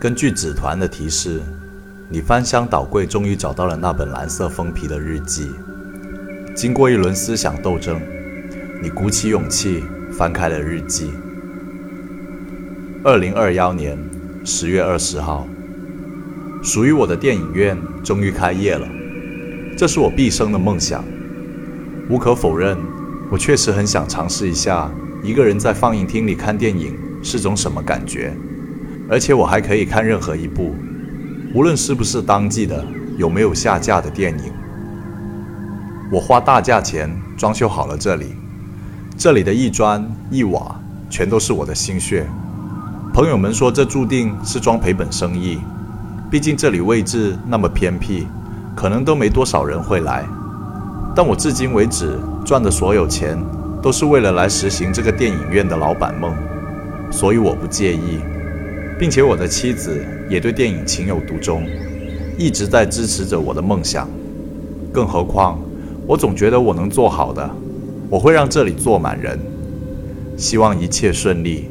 根据纸团的提示，你翻箱倒柜，终于找到了那本蓝色封皮的日记。经过一轮思想斗争，你鼓起勇气翻开了日记。二零二幺年十月二十号，属于我的电影院终于开业了。这是我毕生的梦想。无可否认，我确实很想尝试一下一个人在放映厅里看电影是种什么感觉。而且我还可以看任何一部，无论是不是当季的，有没有下架的电影。我花大价钱装修好了这里，这里的一砖一瓦全都是我的心血。朋友们说这注定是桩赔本生意，毕竟这里位置那么偏僻，可能都没多少人会来。但我至今为止赚的所有钱，都是为了来实行这个电影院的老板梦，所以我不介意。并且我的妻子也对电影情有独钟，一直在支持着我的梦想。更何况，我总觉得我能做好的，我会让这里坐满人。希望一切顺利。